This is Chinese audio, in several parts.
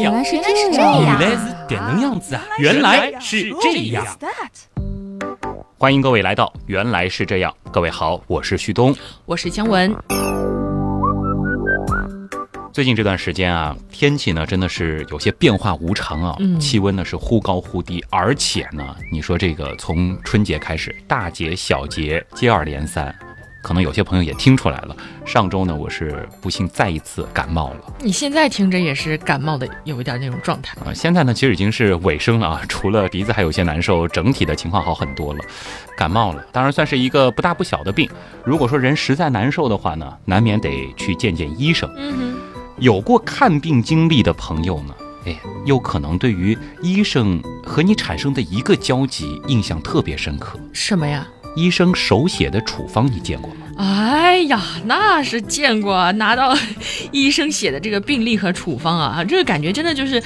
原来是这样原来是点能样子啊！原来是这样。欢迎各位来到《原来是这样》，各位好，我是旭东。我是姜文，最近这段时间啊，天气呢真的是有些变化无常啊，嗯气温呢是忽高忽低，而且呢，你说这个从春节开始，大节小节接二连三，可能有些朋友也听出来了。上周呢，我是不幸再一次感冒了你现在听着也是感冒的，有一点那种状态。啊、现在呢，其实已经是尾声了啊，除了鼻子还有些难受，整体的情况好很多了。感冒了，当然算是一个不大不小的病。如果说人实在难受的话呢，难免得去见见医生。嗯哼，有过看病经历的朋友呢，哎，又可能对于医生和你产生的一个交集印象特别深刻。什么呀？医生手写的处方你见过吗？哎呀，那是见过，拿到医生写的这个病历和处方啊，这个感觉真的就是。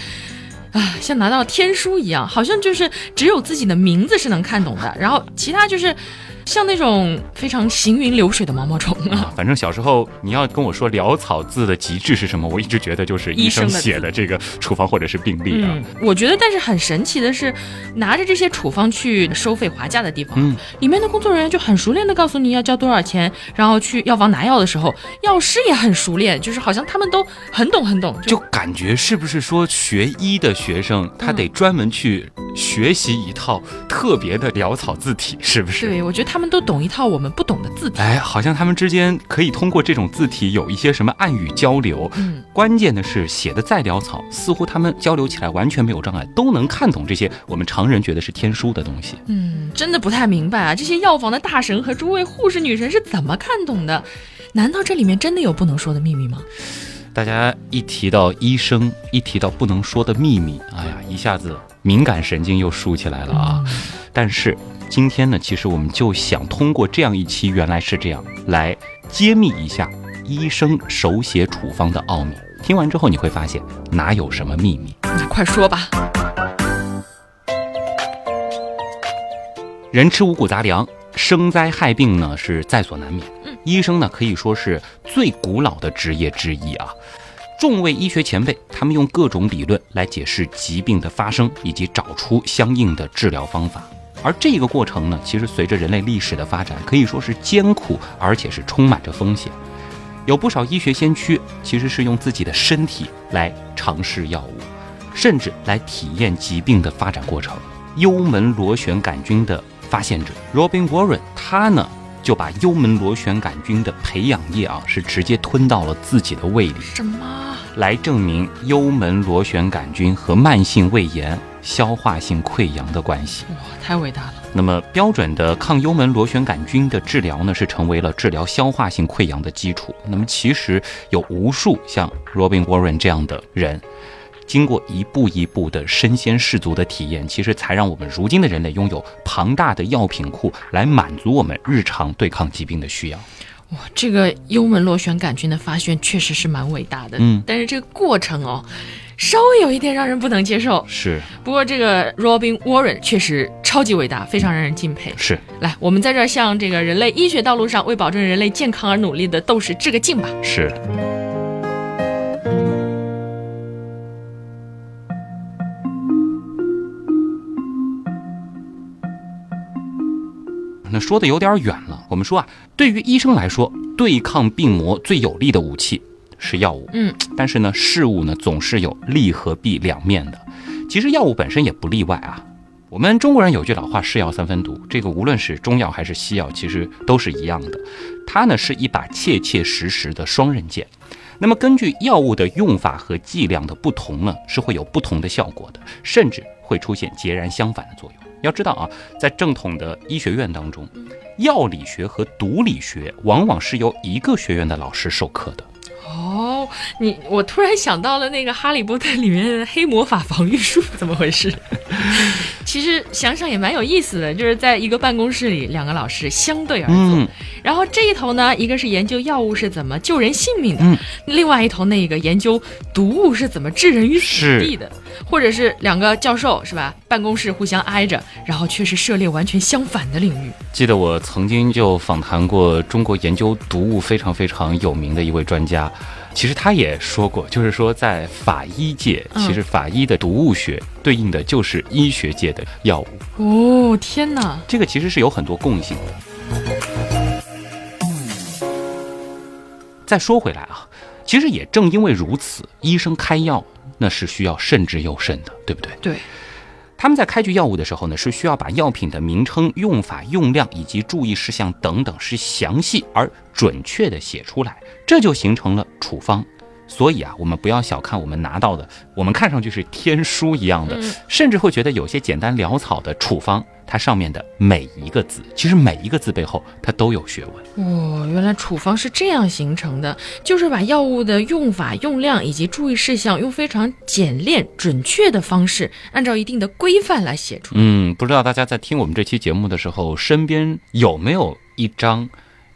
啊，像拿到天书一样，好像就是只有自己的名字是能看懂的，然后其他就是像那种非常行云流水的毛毛虫啊。反正小时候你要跟我说潦草字的极致是什么，我一直觉得就是医生写的这个处方或者是病历啊。嗯，我觉得，但是很神奇的是，拿着这些处方去收费划价的地方，嗯里面的工作人员就很熟练的告诉你要交多少钱，然后去药房拿药的时候，药师也很熟练，就是好像他们都很懂很懂，就感觉是不是说学医的学生他得专门去学习一套特别的潦草字体，是不是？对我觉得他们都懂一套我们不懂的字体。哎，好像他们之间可以通过这种字体有一些什么暗语交流。嗯，关键的是写的再潦草，似乎他们交流起来完全没有障碍，都能看懂这些我们常人觉得是天书的东西。嗯，真的不太明白啊，这些药房的大神和诸位护士女神是怎么看懂的？难道这里面真的有不能说的秘密吗？大家一提到医生，一提到不能说的秘密，哎呀，一下子敏感神经又竖起来了啊！但是今天呢，其实我们就想通过这样一期，原来是这样，来揭秘一下医生手写处方的奥秘。听完之后，你会发现哪有什么秘密。那快说吧。人吃五谷杂粮，生灾害病呢是在所难免。嗯，医生呢可以说是最古老的职业之一啊。众位医学前辈，他们用各种理论来解释疾病的发生，以及找出相应的治疗方法。而这个过程呢，其实随着人类历史的发展，可以说是艰苦，而且是充满着风险。有不少医学先驱其实是用自己的身体来尝试药物，甚至来体验疾病的发展过程。幽门螺旋杆菌的发现者 Robin Warren，他呢就把幽门螺旋杆菌的培养液啊，是直接吞到了自己的胃里，什么？来证明幽门螺旋杆菌和慢性胃炎、消化性溃疡的关系。哇，太伟大了！那么标准的抗幽门螺旋杆菌的治疗呢，是成为了治疗消化性溃疡的基础。那么其实有无数像 Robin Warren 这样的人，经过一步一步的身先士卒的体验，其实才让我们如今的人类拥有庞大的药品库，来满足我们日常对抗疾病的需要。哇，这个幽门螺旋杆菌的发现确实是蛮伟大的，嗯但是这个过程哦，稍微有一点让人不能接受。是不过这个 Robin Warren 确实超级伟大，非常让人敬佩。是，来，我们在这儿向这个人类医学道路上为保证人类健康而努力的斗士致个敬吧。是。那说的有点远了。我们说啊，对于医生来说，对抗病魔最有力的武器是药物。嗯，但是呢，事物呢总是有利和弊两面的。其实药物本身也不例外啊。我们中国人有句老话“是药三分毒”，这个无论是中药还是西药，其实都是一样的。它呢是一把切切实实的双刃剑。那么根据药物的用法和剂量的不同呢，是会有不同的效果的，甚至会出现截然相反的作用。要知道啊，在正统的医学院当中，药理学和毒理学往往是由一个学院的老师授课的。哦，你我突然想到了那个《哈利波特》里面的黑魔法防御术，怎么回事？其实想想也蛮有意思的，就是在一个办公室里，两个老师相对而坐，嗯。然后这一头呢，一个是研究药物是怎么救人性命的，嗯。另外一头那个研究毒物是怎么置人于死地的，或者是两个教授是吧？办公室互相挨着，然后却是涉猎完全相反的领域。记得我曾经就访谈过中国研究毒物非常非常有名的一位专家，其实他也说过，就是说在法医界，嗯其实法医的毒物学对应的就是医学界的药物，哦，天哪！这个其实是有很多共性的。再说回来啊，其实也正因为如此，医生开药那是需要慎之又慎的，对不对？对，他们在开具药物的时候呢，是需要把药品的名称、用法、用量以及注意事项等等是详细而准确的写出来，这就形成了处方。所以啊，我们不要小看我们拿到的，我们看上去是天书一样的，嗯甚至会觉得有些简单潦草的处方，它上面的每一个字，其实每一个字背后它都有学问。哦，原来处方是这样形成的，就是把药物的用法、用量以及注意事项，用非常简练、准确的方式，按照一定的规范来写出来。嗯，不知道大家在听我们这期节目的时候，身边有没有一张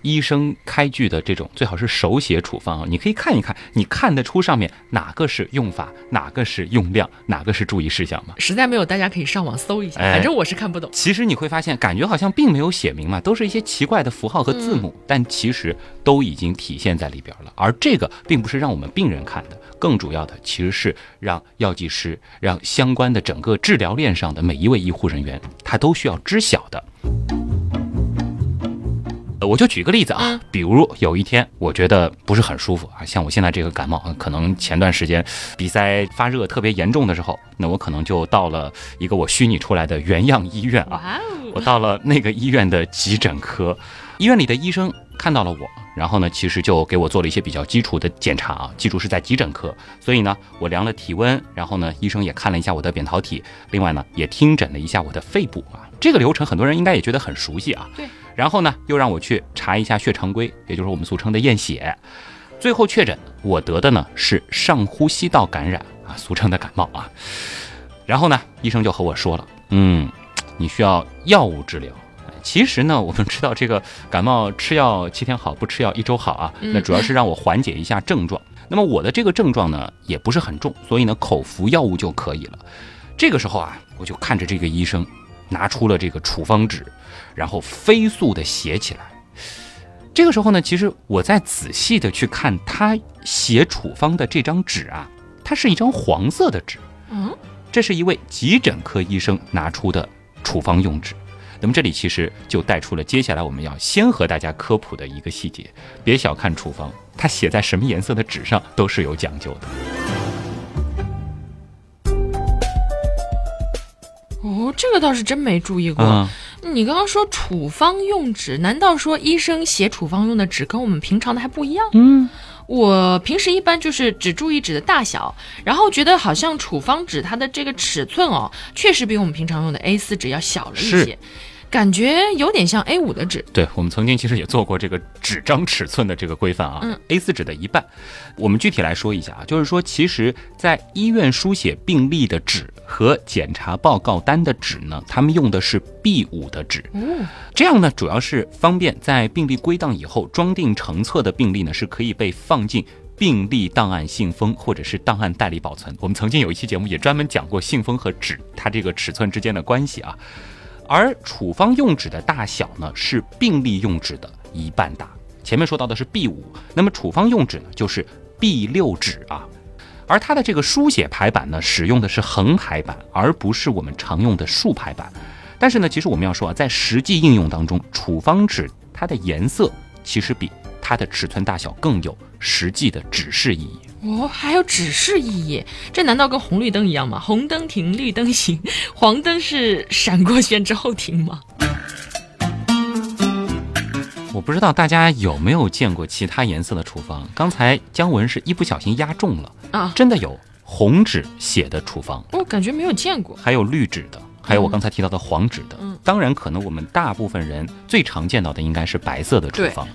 医生开具的这种，最好是手写处方啊？你可以看一看，你看得出上面哪个是用法，哪个是用量，哪个是注意事项吗？实在没有，大家可以上网搜一下，哎反正我是看不懂。其实你会发现，感觉好像并没有写明嘛，都是一些奇怪的符号和字母，但其实都已经体现在里边了。而这个并不是让我们病人看的，更主要的其实是让药剂师、让相关的整个治疗链上的每一位医护人员，他都需要知晓的。呃我就举个例子啊嗯，比如有一天我觉得不是很舒服啊，像我现在这个感冒，可能前段时间鼻塞发热特别严重的时候，那我可能就到了一个我虚拟出来的原样医院啊，我哦，到了那个医院的急诊科，医院里的医生看到了我，然后呢，其实就给我做了一些比较基础的检查啊，记住是在急诊科，所以呢，我量了体温，然后呢，医生也看了一下我的扁桃体，另外呢，也听诊了一下我的肺部啊，这个流程很多人应该也觉得很熟悉啊。对。然后呢，又让我去查一下血常规，也就是我们俗称的验血，最后确诊我得的呢是上呼吸道感染啊，俗称的感冒啊。然后呢，医生就和我说了，嗯，你需要药物治疗。其实呢，我们知道这个感冒吃药七天好，不吃药一周好啊。嗯那主要是让我缓解一下症状。那么我的这个症状呢，也不是很重，所以呢，口服药物就可以了。这个时候啊，我就看着这个医生拿出了这个处方纸，然后飞速的写起来。这个时候呢，其实我在仔细的去看他写处方的这张纸啊，它是一张黄色的纸。嗯，这是一位急诊科医生拿出的处方用纸。那么这里其实就带出了接下来我们要先和大家科普的一个细节：别小看处方，它写在什么颜色的纸上都是有讲究的。哦，这个倒是真没注意过。嗯，你刚刚说处方用纸，难道说医生写处方用的纸跟我们平常的还不一样？嗯，我平时一般就是只注意纸的大小，然后觉得好像处方纸它的这个尺寸哦，确实比我们平常用的 A 4纸要小了一些是，感觉有点像 A 五的纸。对，我们曾经其实也做过这个纸张尺寸的这个规范啊、嗯 a 四纸的一半。我们具体来说一下啊，就是说，其实，在医院书写病历的纸和检查报告单的纸呢，他们用的是 B 五的纸。嗯，这样呢，主要是方便在病历归档以后装订成册的病历呢，是可以被放进病历档案信封或者是档案袋里保存。我们曾经有一期节目也专门讲过信封和纸它这个尺寸之间的关系啊。而处方用纸的大小呢，是病例用纸的一半大。前面说到的是 B 五，那么处方用纸呢，就是 B 六纸啊。而它的这个书写排版呢，使用的是横排版，而不是我们常用的竖排版。但是呢，其实我们要说啊，在实际应用当中，处方纸它的颜色其实比它的尺寸大小更有实际的指示意义。哦，还有指示意义，这难道跟红绿灯一样吗？红灯停，绿灯行，黄灯是闪过线之后停吗？我不知道大家有没有见过其他颜色的厨房？刚才姜文是一不小心压中了，啊，真的有红纸写的厨房，我感觉没有见过。还有绿纸的，还有我刚才提到的黄纸的。嗯当然，可能我们大部分人最常见到的应该是白色的处方。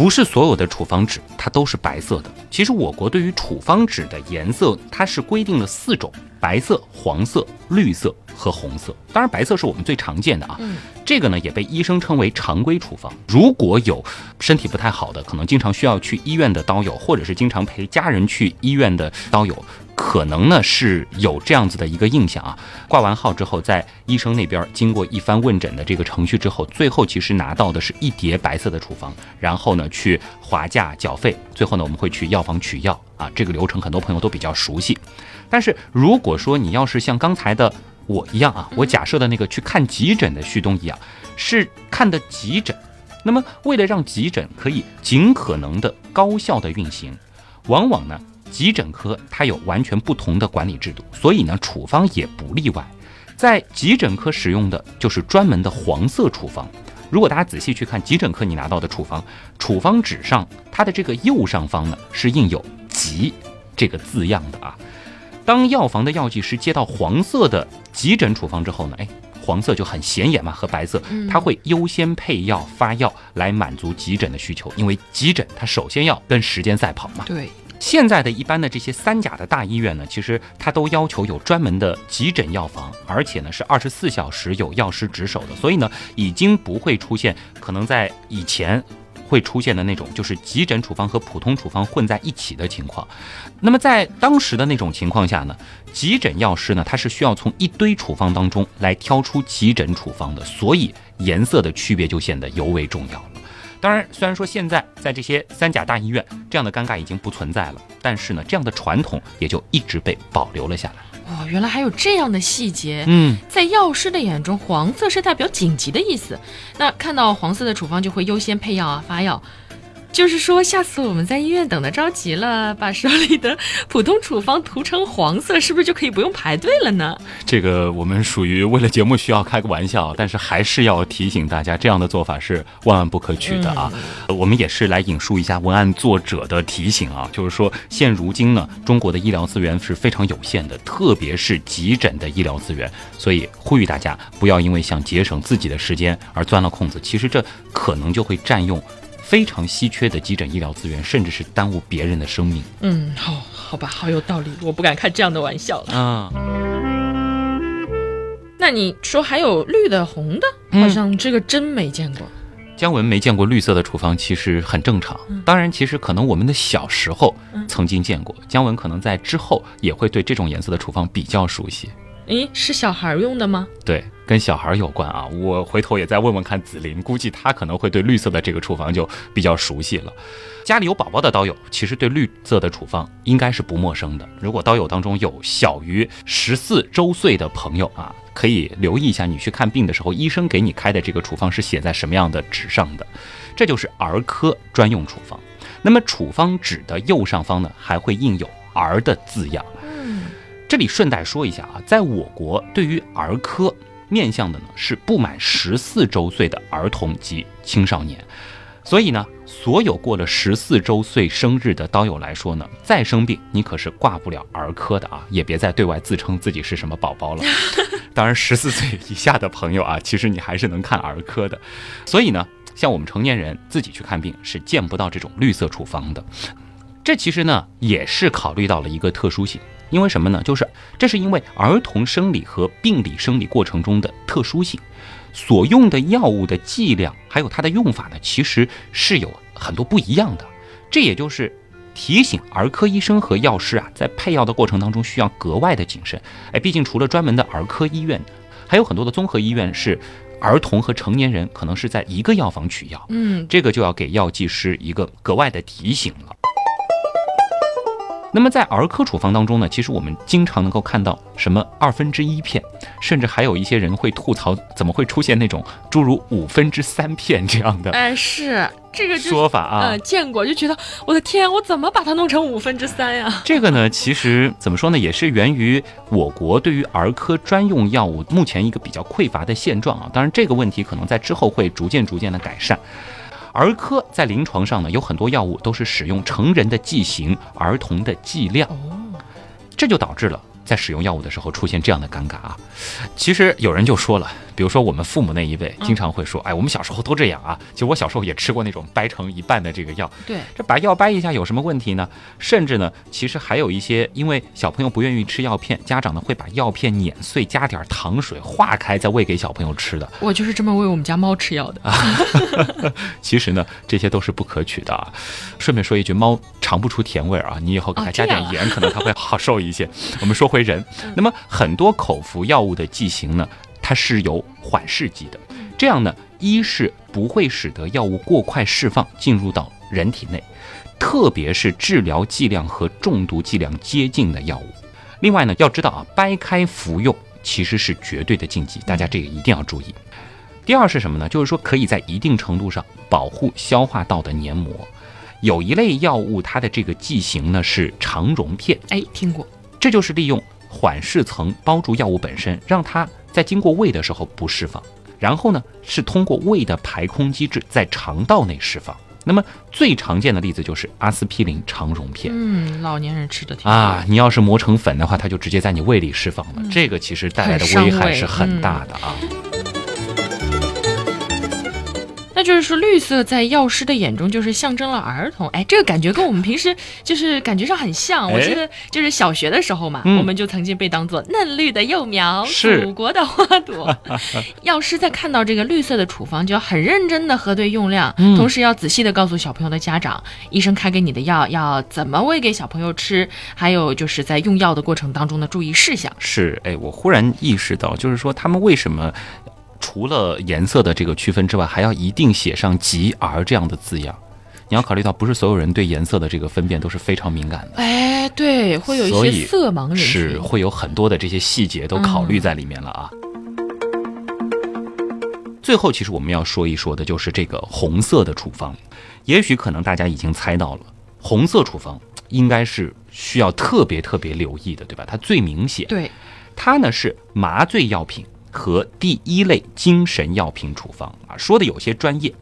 不是所有的处方纸它都是白色的。其实我国对于处方纸的颜色，它是规定了四种：白色、黄色、绿色和红色。当然，白色是我们最常见的啊。嗯这个呢也被医生称为常规处方。如果有身体不太好的，可能经常需要去医院的刀友，或者是经常陪家人去医院的刀友，可能呢是有这样子的一个印象啊。挂完号之后，在医生那边经过一番问诊的这个程序之后，最后其实拿到的是一叠白色的处方，然后呢去划价缴费，最后呢我们会去药房取药啊。这个流程很多朋友都比较熟悉。但是如果说你要是像刚才的我一样啊，我假设的那个去看急诊的旭东一样，是看的急诊。那么，为了让急诊可以尽可能的高效的运行，往往呢，急诊科它有完全不同的管理制度，所以呢，处方也不例外。在急诊科使用的就是专门的黄色处方。如果大家仔细去看急诊科你拿到的处方，处方纸上它的这个右上方呢是印有“急”这个字样的啊。当药房的药剂师接到黄色的急诊处方之后呢，哎。黄色就很显眼嘛，和白色，它会优先配药发药来满足急诊的需求，因为急诊它首先要跟时间赛跑嘛。对，现在的一般的这些三甲的大医院呢，其实它都要求有专门的急诊药房，而且呢是二十四小时有药师值守的，所以呢已经不会出现可能在以前。会出现的那种，就是急诊处方和普通处方混在一起的情况。那么在当时的那种情况下呢，急诊药师呢，他是需要从一堆处方当中来挑出急诊处方的，所以颜色的区别就显得尤为重要了。当然，虽然说现在在这些三甲大医院，这样的尴尬已经不存在了，但是呢，这样的传统也就一直被保留了下来。哦，原来还有这样的细节。嗯，在药师的眼中，黄色是代表紧急的意思。那看到黄色的处方，就会优先配药啊，发药。就是说，下次我们在医院等的着急了，把手里的普通处方涂成黄色，是不是就可以不用排队了呢？这个我们属于为了节目需要开个玩笑，但是还是要提醒大家，这样的做法是万万不可取的啊！我们也是来引述一下文案作者的提醒啊，就是说，现如今呢，中国的医疗资源是非常有限的，特别是急诊的医疗资源，所以呼吁大家不要因为想节省自己的时间而钻了空子，其实这可能就会占用。非常稀缺的急诊医疗资源，甚至是耽误别人的生命。嗯，好，好吧，好有道理，我不敢开这样的玩笑了。啊，那你说还有绿的、红的，好像这个真没见过。姜文没见过绿色的处方，其实很正常。当然，其实可能我们的小时候曾经见过，姜文可能在之后也会对这种颜色的处方比较熟悉。诶，是小孩用的吗？对，跟小孩有关啊。我回头也再问问看紫菱，估计她可能会对绿色的这个处方就比较熟悉了。家里有宝宝的刀友，其实对绿色的处方应该是不陌生的。如果刀友当中有小于十四周岁的朋友啊，可以留意一下，你去看病的时候，医生给你开的这个处方是写在什么样的纸上的。这就是儿科专用处方。那么处方纸的右上方呢，还会印有“儿”的字样。这里顺带说一下啊，在我国对于儿科面向的呢是不满十四周岁的儿童及青少年，所以呢，所有过了十四周岁生日的刀友来说呢，再生病你可是挂不了儿科的啊，也别再对外自称自己是什么宝宝了。当然，十四岁以下的朋友啊，其实你还是能看儿科的。所以呢，像我们成年人自己去看病是见不到这种绿色处方的。这其实呢也是考虑到了一个特殊性。因为什么呢？就是这是因为儿童生理和病理生理过程中的特殊性，所用的药物的剂量还有它的用法呢，其实是有很多不一样的。这也就是提醒儿科医生和药师啊，在配药的过程当中需要格外的谨慎。哎，毕竟除了专门的儿科医院，还有很多的综合医院是儿童和成年人可能是在一个药房取药。嗯，这个就要给药剂师一个格外的提醒了。那么在儿科处方当中呢，其实我们经常能够看到什么二分之一片，甚至还有一些人会吐槽，怎么会出现那种诸如五分之三片这样的？哎，是这个说法啊，呃，见过，就觉得我的天，我怎么把它弄成五分之三呀？这个呢，其实怎么说呢，也是源于我国对于儿科专用药物目前一个比较匮乏的现状啊。当然，这个问题可能在之后会逐渐逐渐的改善。儿科在临床上呢，有很多药物都是使用成人的剂型，儿童的剂量，这就导致了在使用药物的时候出现这样的尴尬啊。其实有人就说了，比如说我们父母那一辈，经常会说，哎，我们小时候都这样啊。其实我小时候也吃过那种掰成一半的这个药，对，这把药掰一下有什么问题呢？甚至呢，其实还有一些，因为小朋友不愿意吃药片，家长呢会把药片碾碎，加点糖水化开，再喂给小朋友吃的。我就是这么喂我们家猫吃药的。其实呢，这些都是不可取的啊。顺便说一句，猫尝不出甜味儿啊，你以后给它加点盐，可能它会好受一些。我们说回人，那么很多口服药物的剂型呢，它是有缓释剂的，这样呢，一是不会使得药物过快释放进入到人体内，特别是治疗剂量和中毒剂量接近的药物。另外呢，要知道啊，掰开服用其实是绝对的禁忌，大家这个一定要注意。第二是什么呢？就是说可以在一定程度上保护消化道的黏膜。有一类药物，它的这个剂型呢是肠溶片，哎，听过，这就是利用缓释层包住药物本身，让它在经过胃的时候不释放，然后呢是通过胃的排空机制在肠道内释放。那么最常见的例子就是阿司匹林肠溶片，嗯，老年人吃的挺啊，你要是磨成粉的话，它就直接在你胃里释放了，这个其实带来的危害是很大的啊。那就是说，绿色在药师的眼中就是象征了儿童。哎，这个感觉跟我们平时就是感觉上很像。我记得就是小学的时候嘛，我们就曾经被当做嫩绿的幼苗，祖国的花朵。药师在看到这个绿色的处方，就要很认真的核对用量，同时要仔细的告诉小朋友的家长，医生开给你的药要怎么喂给小朋友吃，还有就是在用药的过程当中的注意事项。是，哎，我忽然意识到，就是说他们为什么？除了颜色的这个区分之外，还要一定写上“吉儿”这样的字样。你要考虑到，不是所有人对颜色的这个分辨都是非常敏感的。哎，对，会有一些色盲人是会有很多的这些细节都考虑在里面了啊。最后，其实我们要说一说的就是这个红色的处方。也许可能大家已经猜到了，红色处方应该是需要特别特别留意的，对吧？它最明显。对，它呢是麻醉药品。和第一类精神药品处方啊，说的有些专业。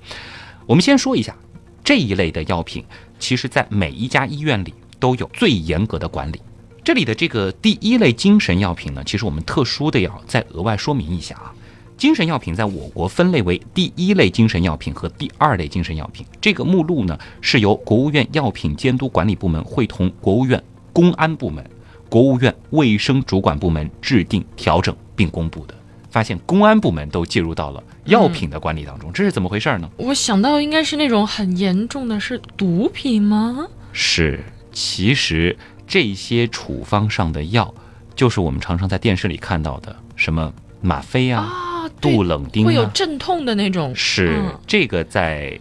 我们先说一下这一类的药品，其实在每一家医院里都有最严格的管理。这里的这个第一类精神药品呢，其实我们特殊的要再额外说明一下啊。精神药品在我国分类为第一类精神药品和第二类精神药品。这个目录呢，是由国务院药品监督管理部门会同国务院公安部门、国务院卫生主管部门制定、调整并公布的。发现公安部门都介入到了药品的管理当中，这是怎么回事呢？我想到应该是那种很严重的，是毒品吗？是，其实这些处方上的药，就是我们常常在电视里看到的，什么吗啡啊、杜冷丁，会有镇痛的那种。是，这个在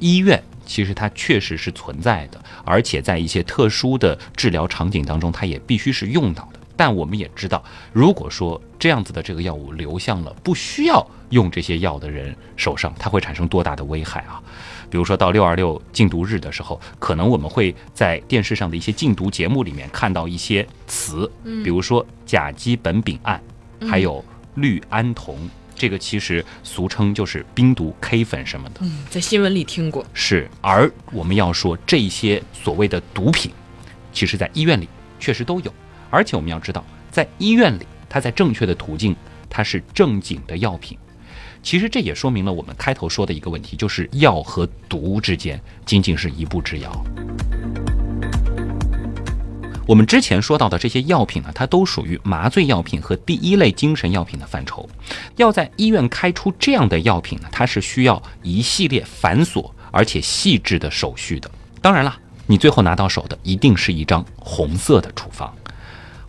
医院其实它确实是存在的，而且在一些特殊的治疗场景当中，它也必须是用到的。但我们也知道，如果说这样子的这个药物流向了不需要用这些药的人手上，它会产生多大的危害啊？比如说到六二六禁毒日的时候，可能我们会在电视上的一些禁毒节目里面看到一些词，比如说甲基苯丙胺，还有氯胺酮，这个其实俗称就是冰毒 K 粉什么的。嗯，在新闻里听过。是，而我们要说这些所谓的毒品，其实在医院里确实都有。而且我们要知道，在医院里，它在正确的途径，它是正经的药品。其实这也说明了我们开头说的一个问题，就是药和毒之间仅仅是一步之遥。我们之前说到的这些药品呢，它都属于麻醉药品和第一类精神药品的范畴。要在医院开出这样的药品呢，它是需要一系列繁琐而且细致的手续的。当然了，你最后拿到手的一定是一张红色的处方。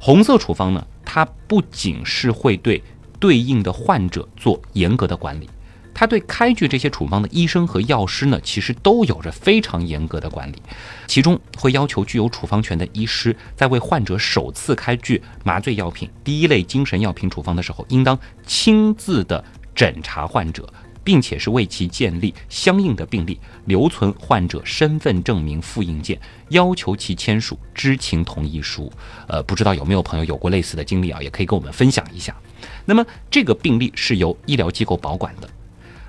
红色处方呢，它不仅是会对对应的患者做严格的管理，它对开具这些处方的医生和药师呢，其实都有着非常严格的管理。其中会要求具有处方权的医师，在为患者首次开具麻醉药品、第一类精神药品处方的时候，应当亲自的诊查患者。并且是为其建立相应的病历，留存患者身份证明复印件，要求其签署知情同意书。呃，不知道有没有朋友有过类似的经历啊？也可以跟我们分享一下。那么这个病历是由医疗机构保管的，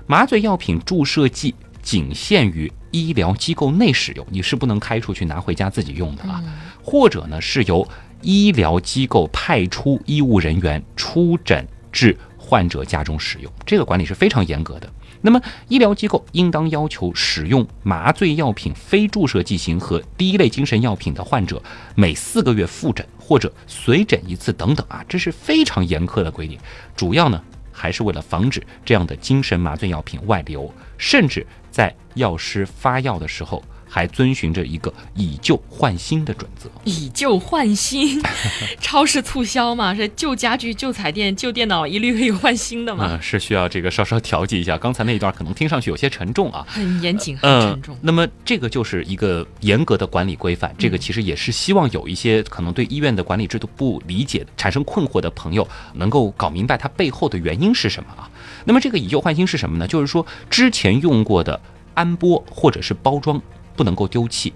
麻醉药品注射剂仅限于医疗机构内使用，你是不能开出去拿回家自己用的啊。或者呢，是由医疗机构派出医务人员出诊至。患者家中使用，这个管理是非常严格的。那么，医疗机构应当要求使用麻醉药品、非注射剂型和第一类精神药品的患者每四个月复诊或者随诊一次等等啊，这是非常严苛的规定。主要呢，还是为了防止这样的精神麻醉药品外流，甚至在药师发药的时候。还遵循着一个以旧换新的准则。以旧换新，超市促销嘛，是旧家具、旧彩电、旧电脑一律可以换新的嘛？嗯，是需要这个稍稍调剂一下。刚才那一段可能听上去有些沉重啊，很严谨，很沉重。那么这个就是一个严格的管理规范。这个其实也是希望有一些可能对医院的管理制度不理解、产生困惑的朋友，能够搞明白它背后的原因是什么啊？那么这个以旧换新是什么呢？就是说之前用过的安波或者是包装。不能够丢弃，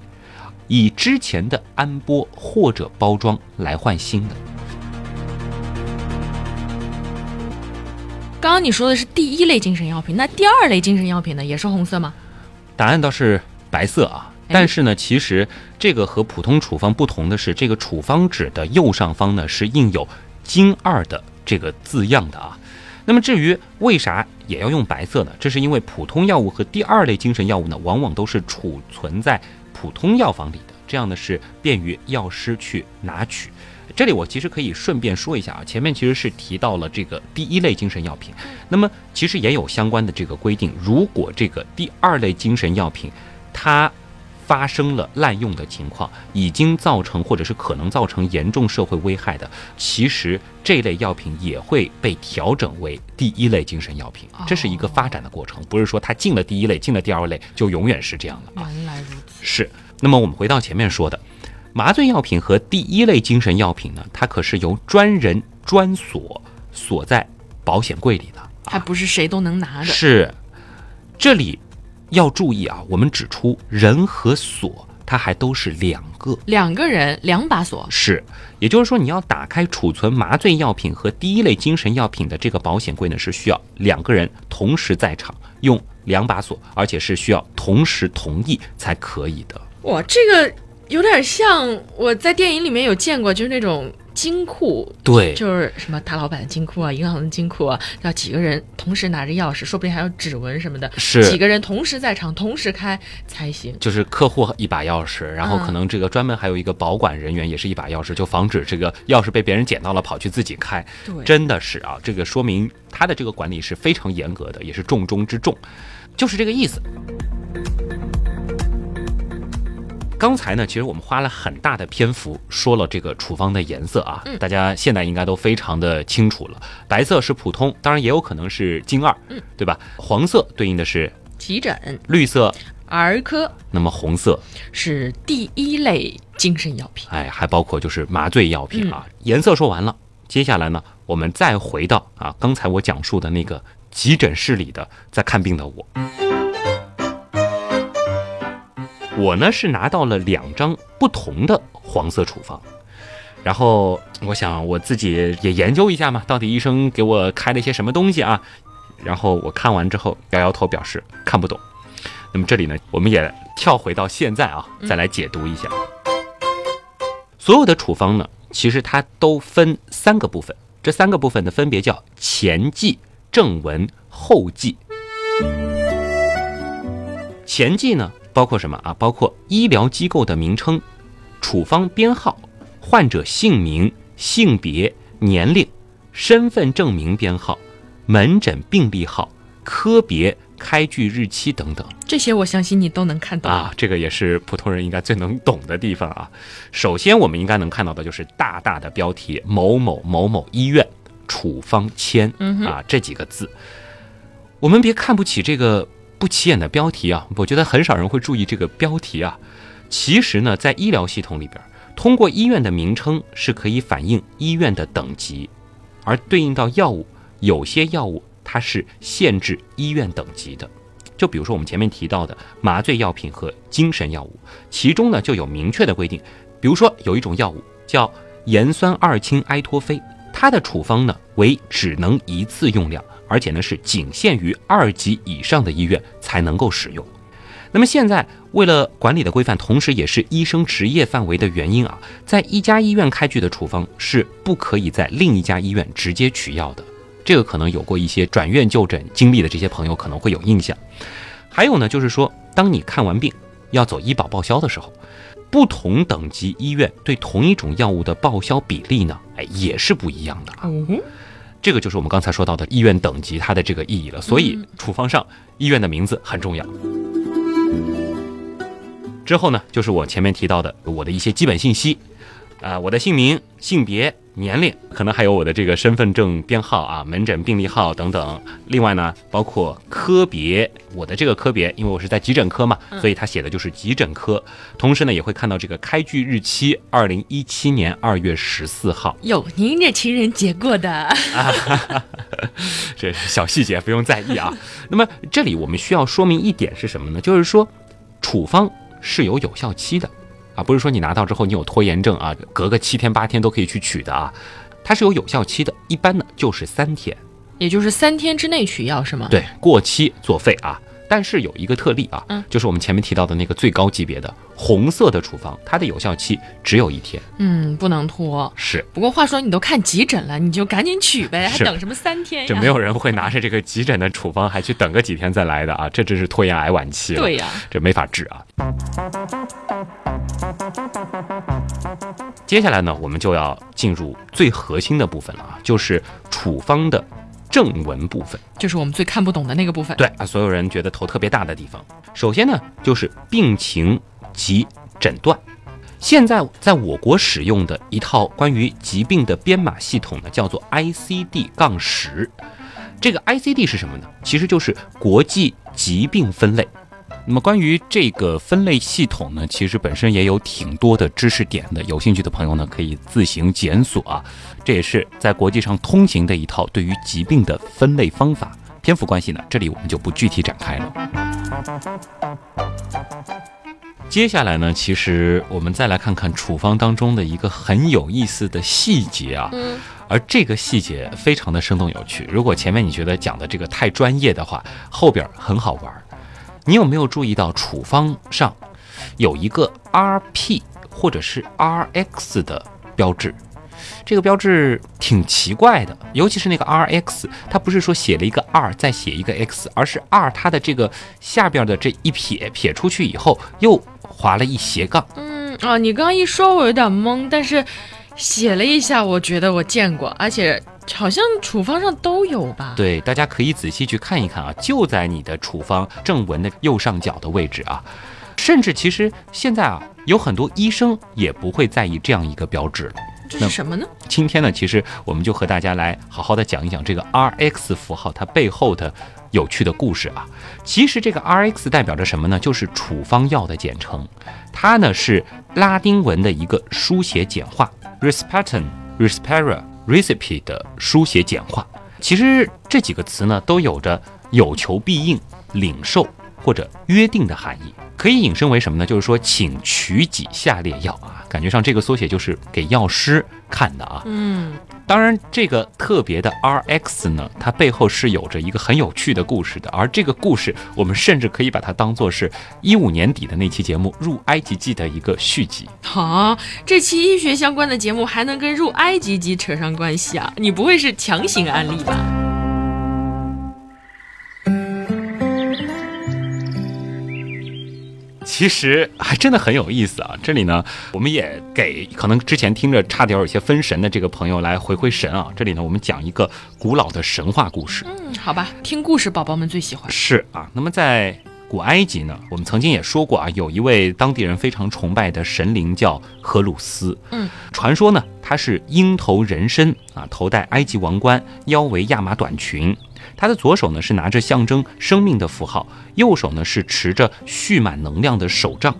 以之前的安波或者包装来换新的。刚刚你说的是第一类精神药品，那第二类精神药品呢，也是红色吗？答案倒是白色啊。但是呢，其实这个和普通处方不同的是，这个处方纸的右上方呢是印有“精二”的这个字样的啊。那么至于为啥也要用白色呢？这是因为普通药物和第二类精神药物呢，往往都是储存在普通药房里的，这样呢是便于药师去拿取。这里我其实可以顺便说一下啊，前面其实是提到了这个第一类精神药品，那么其实也有相关的这个规定，如果这个第二类精神药品它。发生了滥用的情况，已经造成或者是可能造成严重社会危害的，其实这类药品也会被调整为第一类精神药品。这是一个发展的过程，不是说它进了第一类，进了第二类就永远是这样的。原来如此。是。那么我们回到前面说的，麻醉药品和第一类精神药品呢，它可是由专人专锁锁在保险柜里的，还不是谁都能拿的。是。这里。要注意啊，我们指出人和锁，它还都是两个，两个人两把锁是，也就是说，你要打开储存麻醉药品和第一类精神药品的这个保险柜呢，是需要两个人同时在场，用两把锁，而且是需要同时同意才可以的。哇，这个有点像我在电影里面有见过，就是那种。金库对，就是什么大老板的金库啊，银行的金库啊，要几个人同时拿着钥匙，说不定还有指纹什么的，是几个人同时在场，同时开才行。就是客户一把钥匙，然后可能这个专门还有一个保管人员也是一把钥匙，就防止这个钥匙被别人捡到了跑去自己开。对，真的是啊，这个说明他的这个管理是非常严格的，也是重中之重，就是这个意思。刚才呢，其实我们花了很大的篇幅说了这个处方的颜色啊，大家现在应该都非常的清楚了。白色是普通，当然也有可能是精二，嗯，对吧？黄色对应的是急诊，绿色儿科，那么红色是第一类精神药品，哎，还包括就是麻醉药品啊。颜色说完了，接下来呢，我们再回到啊刚才我讲述的那个急诊室里的在看病的我。我呢是拿到了两张不同的黄色处方，然后我想我自己也研究一下嘛，到底医生给我开了一些什么东西啊？然后我看完之后摇摇头表示看不懂。那么这里呢，我们也跳回到现在啊，再来解读一下。所有的处方呢，其实它都分三个部分，这三个部分呢分别叫前记、正文、后记。前记呢？包括什么啊？包括医疗机构的名称、处方编号、患者姓名、性别、年龄、身份证明编号、门诊病历号、科别、开具日期等等。这些我相信你都能看到啊。这个也是普通人应该最能懂的地方啊。首先，我们应该能看到的就是大大的标题“某某某某医院处方签”啊这几个字。我们别看不起这个。不起眼的标题啊，我觉得很少人会注意这个标题啊。其实呢，在医疗系统里边，通过医院的名称是可以反映医院的等级，而对应到药物，有些药物它是限制医院等级的。就比如说我们前面提到的麻醉药品和精神药物，其中呢就有明确的规定。比如说有一种药物叫盐酸二氢埃托非，它的处方呢为只能一次用量。而且呢，是仅限于二级以上的医院才能够使用。那么现在，为了管理的规范，同时也是医生职业范围的原因啊，在一家医院开具的处方是不可以在另一家医院直接取药的。这个可能有过一些转院就诊经历的这些朋友可能会有印象。还有呢，就是说，当你看完病要走医保报销的时候，不同等级医院对同一种药物的报销比例呢，哎，也是不一样的啊。哦，这个就是我们刚才说到的医院等级它的这个意义了。所以处方上医院的名字很重要。之后呢，就是我前面提到的我的一些基本信息，啊、我的姓名、性别、年龄，可能还有我的这个身份证编号啊、门诊病历号等等。另外呢，包括科别，我的这个科别，因为我是在急诊科嘛，所以他写的就是急诊科。同时呢，也会看到这个开具日期，二零一七年二月十四号。有您这情人节过的，这是小细节，不用在意啊。那么这里我们需要说明一点是什么呢？就是说，处方是有有效期的啊，不是说你拿到之后你有拖延症啊，隔个七天八天都可以去取的啊，它是有有效期的，一般呢就是三天，也就是三天之内取药是吗？，对，过期作废啊。但是有一个特例啊，嗯就是我们前面提到的那个最高级别的红色的处方，它的有效期只有一天，嗯，不能拖。是。不过话说，你都看急诊了，你就赶紧取呗，还等什么三天呀？这没有人会拿着这个急诊的处方还去等个几天再来的啊，这真是拖延癌晚期了。对呀、这没法治啊。接下来呢，我们就要进入最核心的部分了啊，就是处方的正文部分。就是我们最看不懂的那个部分。对啊，所有人觉得头特别大的地方。首先呢，就是病情及诊断。现在在我国使用的一套关于疾病的编码系统呢，叫做 ICD 杠十。这个 ICD 是什么呢？其实就是国际疾病分类。那么关于这个分类系统呢，其实本身也有挺多的知识点的，有兴趣的朋友呢可以自行检索啊。这也是在国际上通行的一套对于疾病的分类方法。篇幅关系呢，这里我们就不具体展开了。接下来呢，其实我们再来看看处方当中的一个很有意思的细节啊，嗯，而这个细节非常的生动有趣。如果前面你觉得讲的这个太专业的话，后边很好玩。你有没有注意到处方上有一个 RP 或者是 RX 的标志？这个标志挺奇怪的，尤其是那个 RX，它不是说写了一个 R 再写一个 X，而是 R 它的这个下边的这一撇撇出去以后，又划了一斜杠。嗯啊，你刚刚一说，我有点懵，但是写了一下，我觉得我见过，而且好像处方上都有吧？，对，大家可以仔细去看一看啊，就在你的处方正文的右上角的位置啊。甚至其实现在啊，有很多医生也不会在意这样一个标志了。这是什么呢？今天呢，其实我们就和大家来好好的讲一讲这个 RX 符号它背后的有趣的故事啊。其实这个 RX 代表着什么呢？就是处方药的简称，它呢是拉丁文的一个书写简化，Risperidone、Rispera、Recipe 的书写简化。其实这几个词呢都有着有求必应、领受或者约定的含义，可以引申为什么呢？就是说，请取几下列药啊。感觉上这个缩写就是给药师看的啊。嗯，当然，这个特别的 RX 呢，它背后是有着一个很有趣的故事的。而这个故事，我们甚至可以把它当做是一五年底的那期节目《入埃及记》的一个续集。好，这期医学相关的节目还能跟入埃及记扯上关系啊？你不会是强行安利吧？其实还真的很有意思啊！这里呢，我们也给可能之前听着差点有些分神的这个朋友来回回神啊。这里呢，我们讲一个古老的神话故事。嗯，好吧，听故事宝宝们最喜欢。是啊，那么在古埃及呢，我们曾经也说过啊，有一位当地人非常崇拜的神灵叫荷鲁斯。嗯，传说呢，他是鹰头人身啊，头戴埃及王冠，腰围亚麻短裙。他的左手呢是拿着象征生命的符号，右手呢是持着蓄满能量的手杖。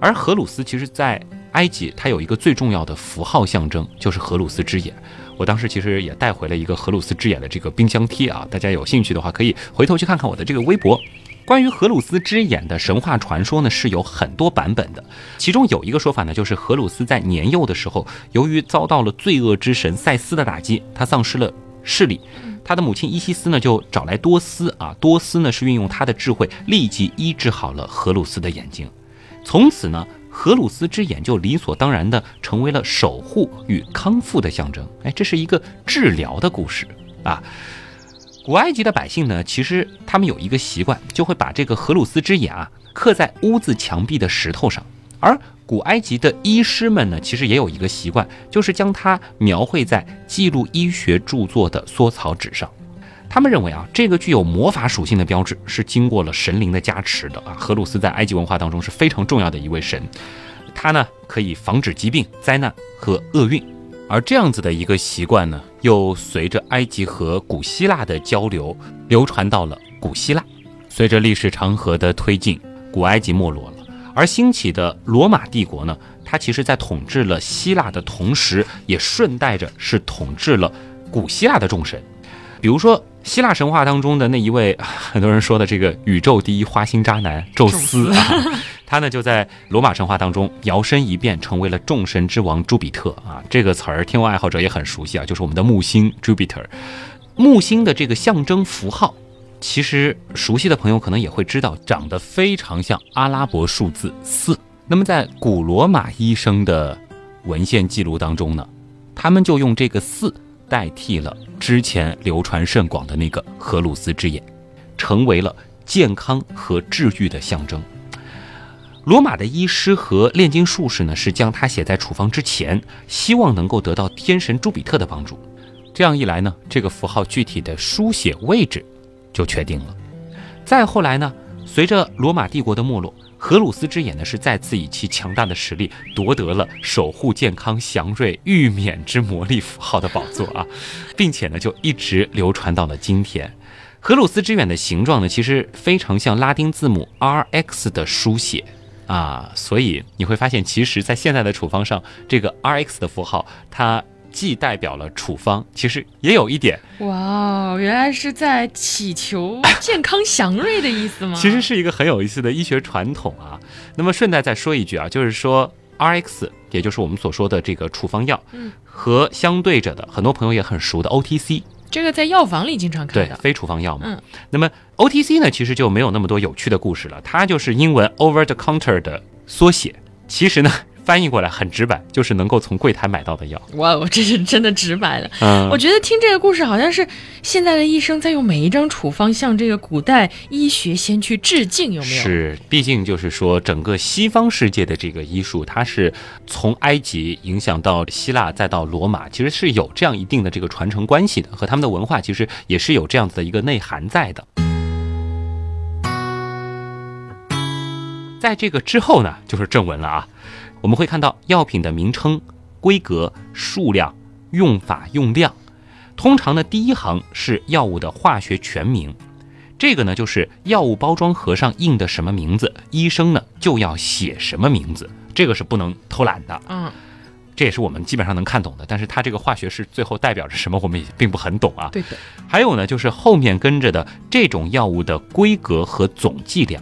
而荷鲁斯其实，在埃及他有一个最重要的符号象征，就是荷鲁斯之眼。我当时其实也带回了一个荷鲁斯之眼的这个冰箱贴啊，大家有兴趣的话可以回头去看看我的这个微博。关于荷鲁斯之眼的神话传说呢，是有很多版本的。其中有一个说法呢，就是荷鲁斯在年幼的时候，由于遭到了罪恶之神塞斯的打击，他丧失了视力。他的母亲伊西斯呢，就找来多斯啊，多斯呢是运用他的智慧，立即医治好了荷鲁斯的眼睛。从此呢，荷鲁斯之眼就理所当然的成为了守护与康复的象征。哎，这是一个治疗的故事。啊。古埃及的百姓呢，其实他们有一个习惯，就会把这个荷鲁斯之眼啊刻在屋子墙壁的石头上。而古埃及的医师们呢，其实也有一个习惯，就是将它描绘在记录医学著作的缩草纸上。他们认为啊，这个具有魔法属性的标志是经过了神灵的加持的啊。荷鲁斯在埃及文化当中是非常重要的一位神，他呢可以防止疾病、灾难和厄运。而这样子的一个习惯呢，又随着埃及和古希腊的交流流传到了古希腊。随着历史长河的推进，古埃及没落了，而兴起的罗马帝国呢，它其实在统治了希腊的同时，也顺带着是统治了古希腊的众神，比如说。希腊神话当中的那一位，很多人说的这个宇宙第一花心渣男宙斯啊，他呢就在罗马神话当中摇身一变成为了众神之王朱比特啊。这个词儿天文爱好者也很熟悉啊，就是我们的木星 Jupiter。木星的这个象征符号，其实熟悉的朋友可能也会知道，长得非常像阿拉伯数字四。那么在古罗马医生的文献记录当中呢，他们就用这个四。代替了之前流传甚广的那个荷鲁斯之眼，成为了健康和治愈的象征。罗马的医师和炼金术士呢，是将它写在处方之前，希望能够得到天神朱比特的帮助。这样一来呢，这个符号具体的书写位置就确定了。再后来呢，随着罗马帝国的没落。荷鲁斯之眼呢，是再次以其强大的实力夺得了守护健康、祥瑞、玉冕之魔力符号的宝座啊，并且呢，就一直流传到了今天。荷鲁斯之眼的形状呢，其实非常像拉丁字母 R X 的书写啊，所以你会发现，其实，在现在的处方上，这个 R X 的符号，它。既代表了处方，其实也有一点哇哦，原来是在祈求 健康祥瑞的意思吗？其实是一个很有意思的医学传统啊。那么顺带再说一句啊，就是说 RX，也就是我们所说的这个处方药，嗯，和相对着的很多朋友也很熟的 OTC，这个在药房里经常看到，对，非处方药嘛。嗯，那么 OTC 呢，其实就没有那么多有趣的故事了，它就是英文 Over the Counter 的缩写。其实呢。翻译过来很直白，就是能够从柜台买到的药。哇，我这是真的直白的。嗯，我觉得听这个故事好像是现在的医生在用每一张处方向这个古代医学先驱致敬，有没有？是，毕竟就是说整个西方世界的这个医术，它是从埃及影响到希腊，再到罗马，其实是有这样一定的这个传承关系的，和他们的文化其实也是有这样子的一个内涵在的。在这个之后呢，就是正文了啊。我们会看到药品的名称、规格、数量、用法、用量。通常呢，第一行是药物的化学全名，这个呢就是药物包装盒上印的什么名字，医生呢就要写什么名字，这个是不能偷懒的。嗯，这也是我们基本上能看懂的。但是它这个化学式最后代表着什么，我们也并不很懂啊。对的。还有呢，就是后面跟着的这种药物的规格和总剂量，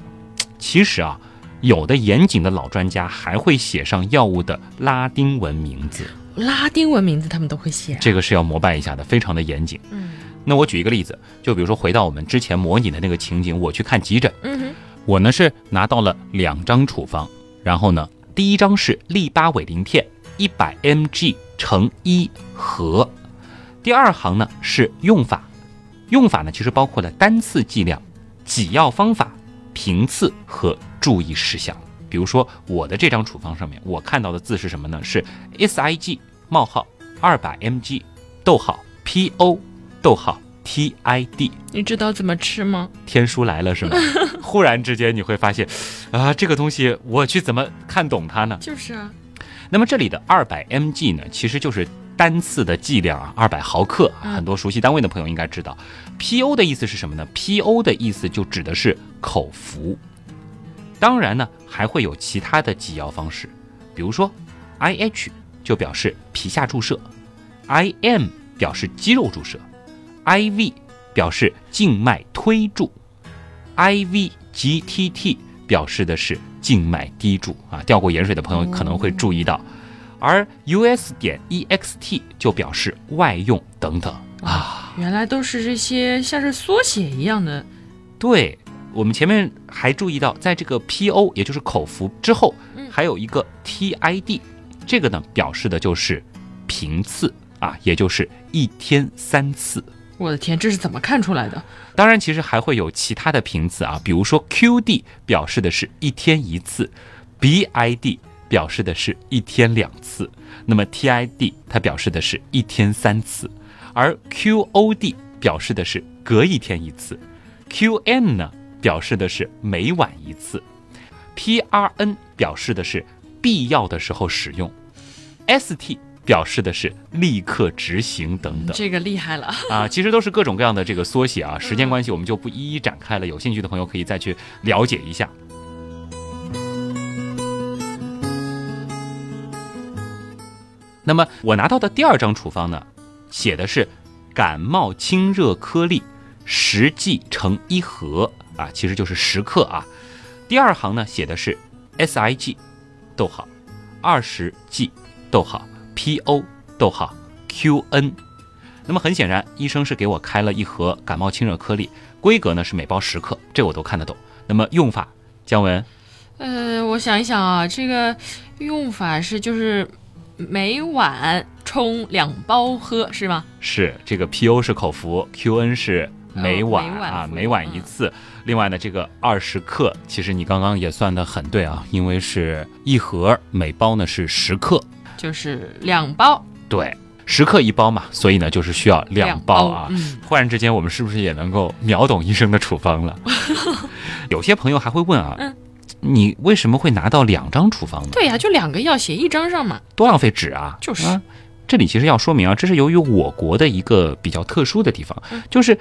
其实啊。有的严谨的老专家还会写上药物的拉丁文名字，拉丁文名字他们都会写，这个是要膜拜一下的，非常的严谨。嗯，那我举一个例子，就比如说回到我们之前模拟的那个情景，我去看急诊，嗯哼，我呢是拿到了两张处方，然后呢，第一张是利巴韦林片一百 mg 乘一盒，第二行呢是用法，用法呢其实包括了单次剂量、给药方法。频次和注意事项，比如说我的这张处方上面，我看到的字是什么呢？是 S I G 冒号二百 M G 逗号 P O 逗号 T I D。你知道怎么吃吗？天书来了是吗？忽然之间你会发现，啊，这个东西我去怎么看懂它呢？就是啊。那么这里的二百 M G 呢，其实就是单次的剂量啊，二百毫克。很多熟悉单位的朋友应该知道。P O 的意思是什么呢？P O 的意思就指的是口服。当然呢，还会有其他的给药方式，比如说 I H 就表示皮下注射，I M 表示肌肉注射，I V 表示静脉推注，I V G T T 表示的是静脉滴注啊。掉过盐水的朋友可能会注意到，而 U S 点 E X T 就表示外用等等。啊，原来都是这些像是缩写一样的。对，我们前面还注意到，在这个 P O 也就是口服之后，还有一个 T I D，这个呢表示的就是频次啊，也就是一天三次。我的天，这是怎么看出来的？当然，其实还会有其他的频次啊，比如说 QD 表示的是一天一次，BID 表示的是一天两次，那么 TID 它表示的是一天三次，而 QOD 表示的是隔一天一次，QN 呢表示的是每晚一次，PRN 表示的是必要的时候使用，ST。表示的是立刻执行等等，这个厉害了啊！其实都是各种各样的这个缩写啊。时间关系，我们就不一一展开了。有兴趣的朋友可以再去了解一下。那么我拿到的第二张处方呢，写的是感冒清热颗粒十剂成一盒啊，其实就是十克啊。第二行呢写的是 S I G，逗号二十 G，逗号。P O 逗号 Q N，那么很显然，医生是给我开了一盒感冒清热颗粒，规格呢是每包十克，这我都看得懂。那么用法，姜文，呃，我想一想啊，这个用法是就是每晚冲两包喝是吗？是，这个 P O 是口服，Q N 是每晚啊，每晚一次。另外呢，这个二十克，其实你刚刚也算的很对啊，因为是一盒，每包呢是十克。就是两包，对，十克一包嘛，所以呢，就是需要两包啊。忽然之间，我们是不是也能够秒懂医生的处方了？有些朋友还会问啊，你为什么会拿到两张处方呢？对呀，就两个药写一张上嘛，多浪费纸啊！就是，这里其实要说明啊，这是由于我国的一个比较特殊的地方，就是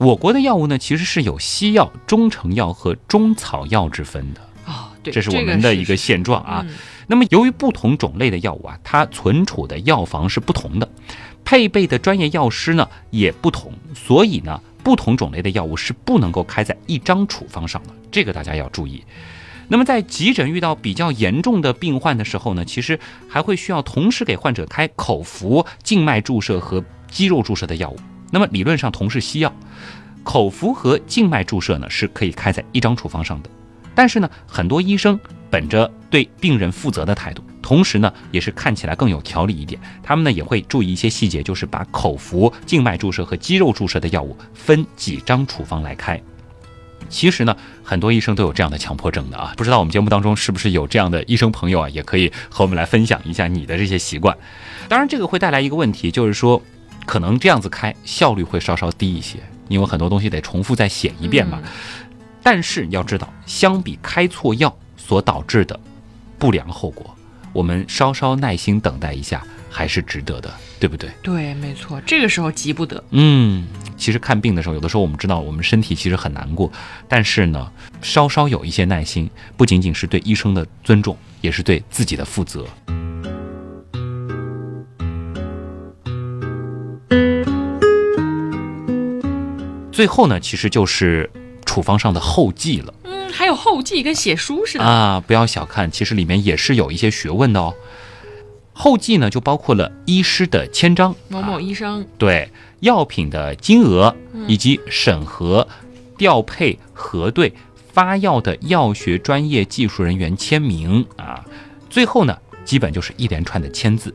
我国的药物呢，其实是有西药、中成药和中草药之分的。哦，对，这是我们的一个现状啊。那么，由于不同种类的药物啊，它存储的药房是不同的，配备的专业药师呢也不同，所以呢，不同种类的药物是不能够开在一张处方上的，这个大家要注意。那么，在急诊遇到比较严重的病患的时候呢，其实还会需要同时给患者开口服、静脉注射和肌肉注射的药物。那么，理论上同是西药，口服和静脉注射呢是可以开在一张处方上的。但是呢，很多医生本着对病人负责的态度，同时呢，也是看起来更有条理一点，他们呢也会注意一些细节，就是把口服、静脉注射和肌肉注射的药物分几张处方来开。其实呢，很多医生都有这样的强迫症的啊，不知道我们节目当中是不是有这样的医生朋友啊，也可以和我们来分享一下你的这些习惯。当然，这个会带来一个问题，就是说，可能这样子开效率会稍稍低一些，因为很多东西得重复再写一遍嘛。但是你要知道，相比开错药所导致的不良后果，我们稍稍耐心等待一下还是值得的，对不对？对，没错，这个时候急不得。嗯，其实看病的时候，有的时候我们知道我们身体其实很难过，但是呢，稍稍有一些耐心，不仅仅是对医生的尊重，也是对自己的负责。最后呢，其实就是。处方上的后记了，嗯，还有后记跟写书似的啊！不要小看，其实里面也是有一些学问的哦。后记呢，就包括了医师的签章，某某医生对药品的金额以及审核、调配、核对、发药的药学专业技术人员签名啊。最后呢，基本就是一连串的签字。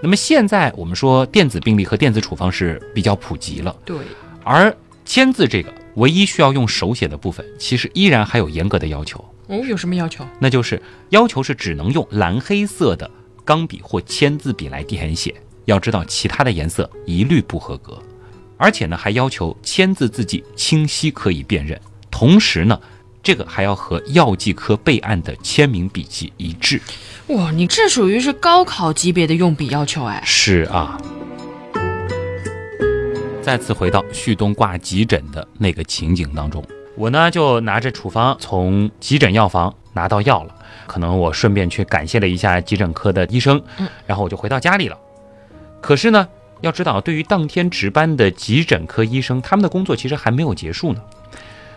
那么现在我们说电子病历和电子处方是比较普及了，对，而签字这个。唯一需要用手写的部分，其实依然还有严格的要求哦。有什么要求？那就是要求是只能用蓝黑色的钢笔或签字笔来填写，要知道其他的颜色一律不合格。而且呢，还要求签字字迹清晰可以辨认，同时呢，这个还要和药剂科备案的签名笔迹一致。哇，你这属于是高考级别的用笔要求哎。是啊。再次回到旭东挂急诊的那个情景当中，我呢就拿着处方从急诊药房拿到药了，可能我顺便去感谢了一下急诊科的医生，嗯，然后我就回到家里了。可是呢，要知道，对于当天值班的急诊科医生，他们的工作其实还没有结束呢。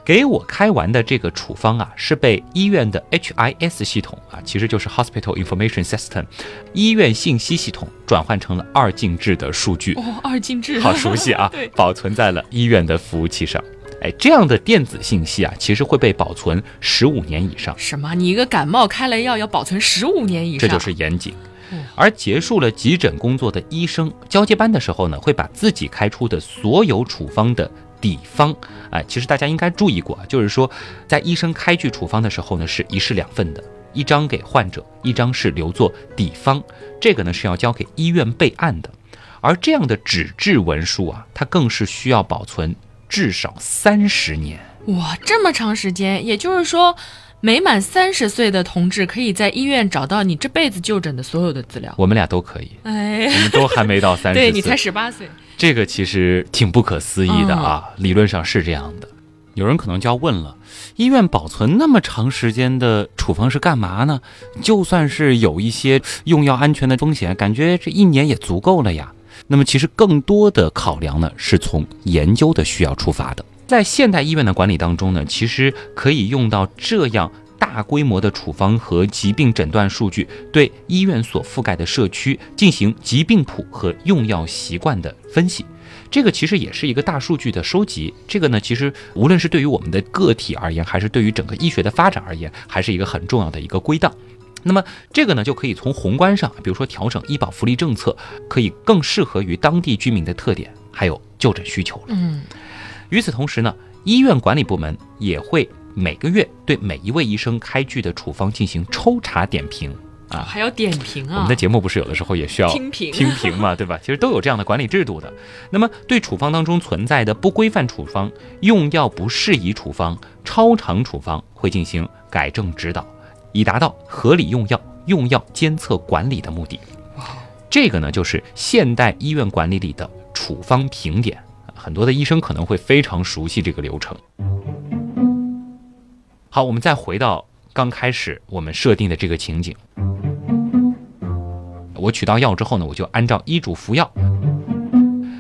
给我开完的这个处方啊，是被医院的 HIS 系统啊，其实就是 Hospital Information System，医院信息系统转换成了二进制的数据。哦，二进制，好熟悉啊！对，保存在了医院的服务器上。哎，这样的电子信息啊，其实会被保存十五年以上。什么？你一个感冒开了药要保存十五年以上？这就是严谨。而结束了急诊工作的医生交接班的时候呢，会把自己开出的所有处方的底方，哎，其实大家应该注意过啊，就是说，在医生开具处方的时候呢，是一式两份的，一张给患者，一张是留作底方，这个呢是要交给医院备案的。而这样的纸质文书啊，它更是需要保存至少三十年。哇，这么长时间，也就是说。没满三十岁的同志可以在医院找到你这辈子就诊的所有的资料。我们俩都可以，哎，我们都还没到三十岁，对你才十八岁，这个其实挺不可思议的啊。理论上是这样的，有人可能就要问了：医院保存那么长时间的处方是干嘛呢？就算是有一些用药安全的风险，感觉这一年也足够了呀。那么其实更多的考量呢，是从研究的需要出发的。在现代医院的管理当中呢，其实可以用到这样大规模的处方和疾病诊断数据，对医院所覆盖的社区进行疾病谱和用药习惯的分析。这个其实也是一个大数据的收集。这个呢，其实无论是对于我们的个体而言，还是对于整个医学的发展而言，还是一个很重要的一个归档。那么这个呢，就可以从宏观上，比如说调整医保福利政策，可以更适合于当地居民的特点，还有就诊需求了。嗯。与此同时呢，医院管理部门也会每个月对每一位医生开具的处方进行抽查点评啊，还要点评啊。我们的节目不是有的时候也需要听评听评嘛，对吧？其实都有这样的管理制度的。那么对处方当中存在的不规范处方、用药不适宜处方、超长处方，会进行改正指导，以达到合理用药、用药监测管理的目的。这个呢，就是现代医院管理里的处方评点。很多的医生可能会非常熟悉这个流程。好，我们再回到刚开始我们设定的这个情景。我取到药之后呢，我就按照医嘱服药。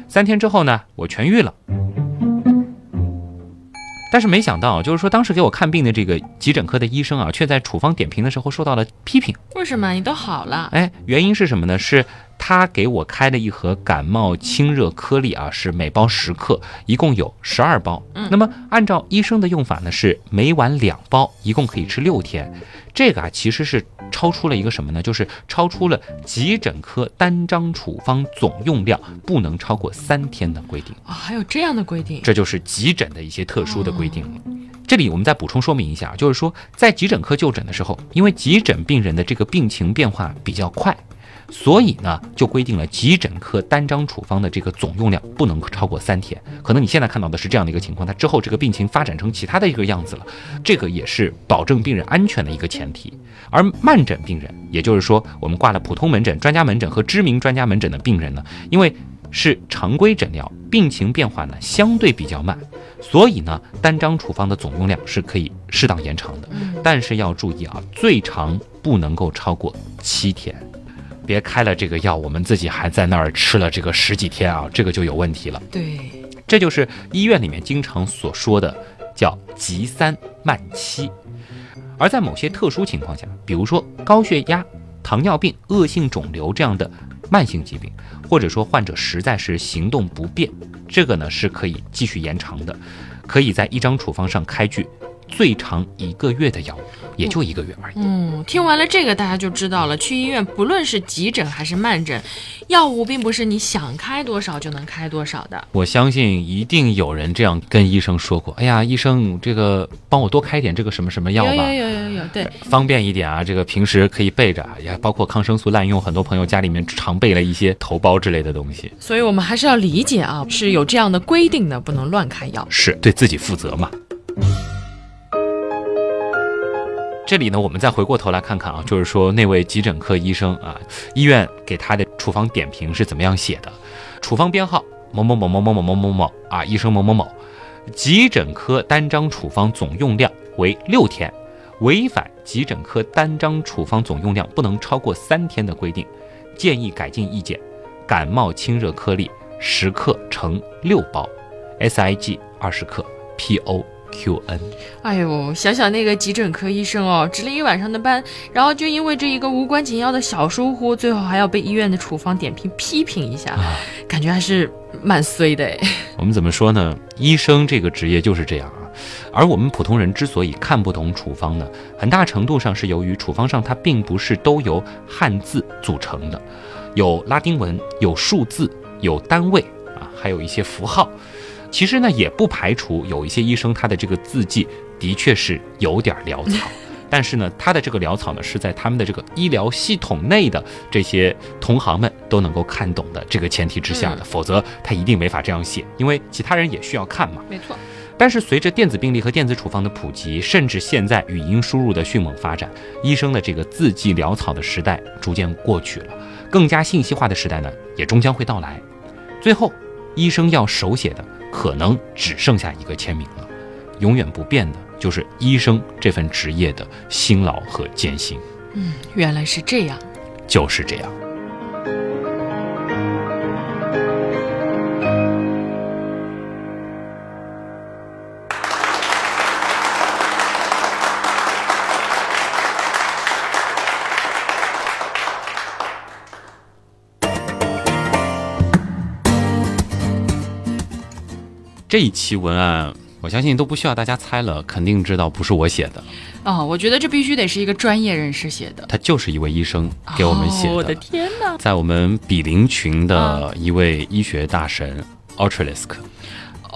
三天之后呢，我痊愈了。但是没想到，就是说当时给我看病的这个急诊科的医生啊，却在处方点评的时候受到了批评。为什么？你都好了？哎，原因是什么呢？是。他给我开了一盒感冒清热颗粒啊，是每包十克，一共有十二包。嗯，那么按照医生的用法呢，是每晚两包，一共可以吃六天。这个啊，其实是超出了一个什么呢？就是超出了急诊科单张处方总用量不能超过三天的规定啊。还有这样的规定？这就是急诊的一些特殊的规定了。这里我们再补充说明一下，就是说在急诊科就诊的时候，因为急诊病人的这个病情变化比较快。所以呢，就规定了急诊科单张处方的这个总用量不能超过三天。可能你现在看到的是这样的一个情况，它之后这个病情发展成其他的一个样子了，这个也是保证病人安全的一个前提。而慢诊病人，也就是说我们挂了普通门诊、专家门诊和知名专家门诊的病人呢，因为是常规诊疗，病情变化呢相对比较慢，所以呢单张处方的总用量是可以适当延长的。但是要注意啊，最长不能够超过七天。别开了这个药，我们自己还在那儿吃了这个十几天啊，这个就有问题了。对，这就是医院里面经常所说的叫急三慢七。而在某些特殊情况下，比如说高血压、糖尿病、恶性肿瘤这样的慢性疾病，或者说患者实在是行动不便，这个呢是可以继续延长的，可以在一张处方上开具。最长一个月的药物，也就一个月而已。嗯，听完了这个，大家就知道了。去医院，不论是急诊还是慢诊，药物并不是你想开多少就能开多少的。我相信一定有人这样跟医生说过：“哎呀，医生，这个帮我多开点这个什么什么药吧，有有有有有，对，方便一点啊。这个平时可以备着，也包括抗生素滥用，很多朋友家里面常备了一些头孢之类的东西。所以我们还是要理解啊，是有这样的规定的，不能乱开药，是对自己负责嘛。这里呢，我们再回过头来看看啊，就是说那位急诊科医生啊，医院给他的处方点评是怎么样写的？处方编号某某某某某某某某啊，医生某某某，急诊科单张处方总用量为六天，违反急诊科单张处方总用量不能超过三天的规定，建议改进意见：感冒清热颗粒十克乘六包，SIG 二十克，PO。Q N，哎呦，想想那个急诊科医生哦，值了一晚上的班，然后就因为这一个无关紧要的小疏忽，最后还要被医院的处方点评批评一下，感觉还是蛮衰的哎。我们怎么说呢？医生这个职业就是这样啊，而我们普通人之所以看不懂处方呢，很大程度上是由于处方上它并不是都由汉字组成的，有拉丁文，有数字，有单位啊，还有一些符号。其实呢，也不排除有一些医生他的这个字迹的确是有点潦草。但是呢，他的这个潦草呢，是在他们的这个医疗系统内的这些同行们都能够看懂的这个前提之下的，否则他一定没法这样写，因为其他人也需要看嘛。没错。但是随着电子病历和电子处方的普及，甚至现在语音输入的迅猛发展，医生的这个字迹潦草的时代逐渐过去了，更加信息化的时代呢，也终将会到来。最后，医生要手写的可能只剩下一个签名了，永远不变的。就是医生这份职业的辛劳和艰辛。嗯，原来是这样。就是这样。这一期文案。我相信都不需要大家猜了，肯定知道不是我写的。哦，我觉得这必须得是一个专业人士写的。他就是一位医生给我们写的。我的天哪！在我们比邻群的一位医学大神 Ultralisk。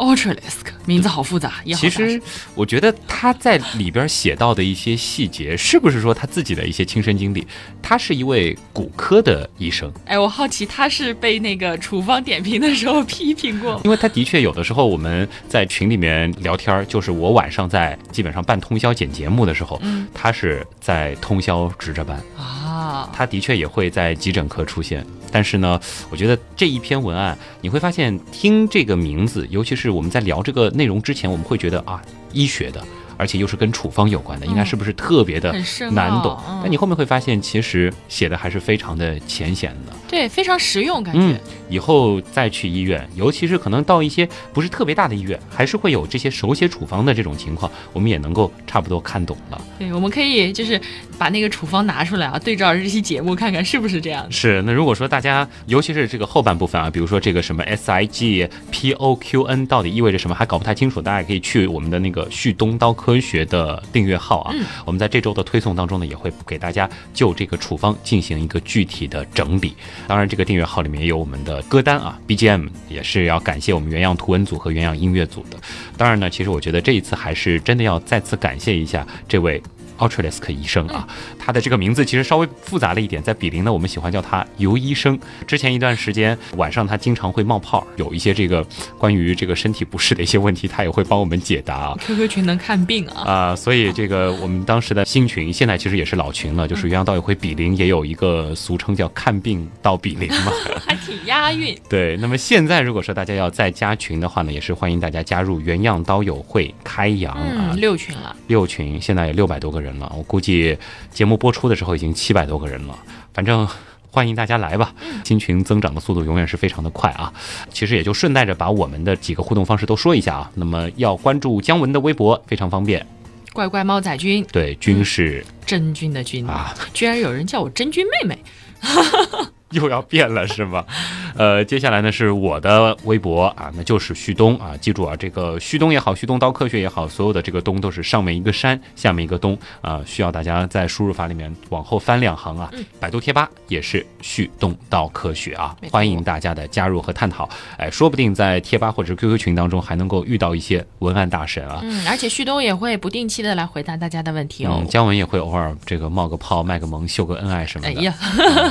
Ultralisk 名字好复杂，其实我觉得他在里边写到的一些细节，是不是说他自己的一些亲身经历？他是一位骨科的医生。哎，我好奇他是被那个处方点评的时候 批评过？因为他的确有的时候我们在群里面聊天，就是我晚上在基本上办通宵剪节目的时候，他是在通宵值着班啊。他的确也会在急诊科出现。但是呢，我觉得这一篇文案，你会发现听这个名字，尤其是我们在聊这个内容之前，我们会觉得啊，医学的。而且又是跟处方有关的，应该是不是特别的难懂？但你后面会发现，其实写的还是非常的浅显的，对，非常实用，感觉。以后再去医院，尤其是可能到一些不是特别大的医院，还是会有这些手写处方的这种情况，我们也能够差不多看懂了。对，我们可以就是把那个处方拿出来啊，对照这期节目看看是不是这样。是。那如果说大家，尤其是这个后半部分啊，比如说这个什么 S I G P O Q N 到底意味着什么，还搞不太清楚，大家可以去我们的那个旭东刀科学的。订阅号啊，我们在这周的推送当中呢，也会给大家就这个处方进行一个具体的整理。当然，这个订阅号里面有我们的歌单啊，BGM 也是要感谢我们原样图文组和原样音乐组的。当然呢，其实我觉得这一次还是真的要再次感谢一下这位。Ultralisk 医生啊，他的这个名字其实稍微复杂了一点，在比邻呢，我们喜欢叫他尤医生。之前一段时间晚上他经常会冒泡，有一些这个关于这个身体不适的一些问题，他也会帮我们解答。QQ 群能看病啊啊，所以这个我们当时的新群，现在其实也是老群了，就是原样道友会比邻也有一个俗称叫看病到比邻嘛，还挺押韵。对，那么现在如果说大家要再加群的话呢，也是欢迎大家加入原样刀友会开阳啊，六群了，六群现在有六百多个人。了，我估计节目播出的时候已经七百多个人了，反正欢迎大家来吧。新群增长的速度永远是非常的快啊。其实也就顺带着把我们的几个互动方式都说一下啊。那么要关注姜文的微博非常方便，乖乖猫仔君，对，君是真君的君啊，居然有人叫我真君妹妹。又要变了是吗？呃，接下来呢是我的微博啊，那就是旭东啊，记住啊，这个旭东也好，旭东刀科学也好，所有的这个东都是上面一个山，下面一个东啊，需要大家在输入法里面往后翻两行啊。百度贴吧也是旭东刀科学啊，欢迎大家的加入和探讨。哎，说不定在贴吧或者 QQ 群当中还能够遇到一些文案大神啊。嗯，而且旭东也会不定期的来回答大家的问题哦。姜文也会偶尔这个冒个泡、卖个萌、秀个恩爱什么的，哎呀，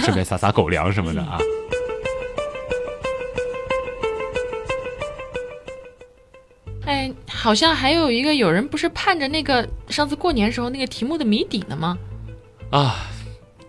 顺便撒撒狗粮。什么的啊？哎，好像还有一个有人不是盼着那个上次过年时候那个题目的谜底呢吗？啊，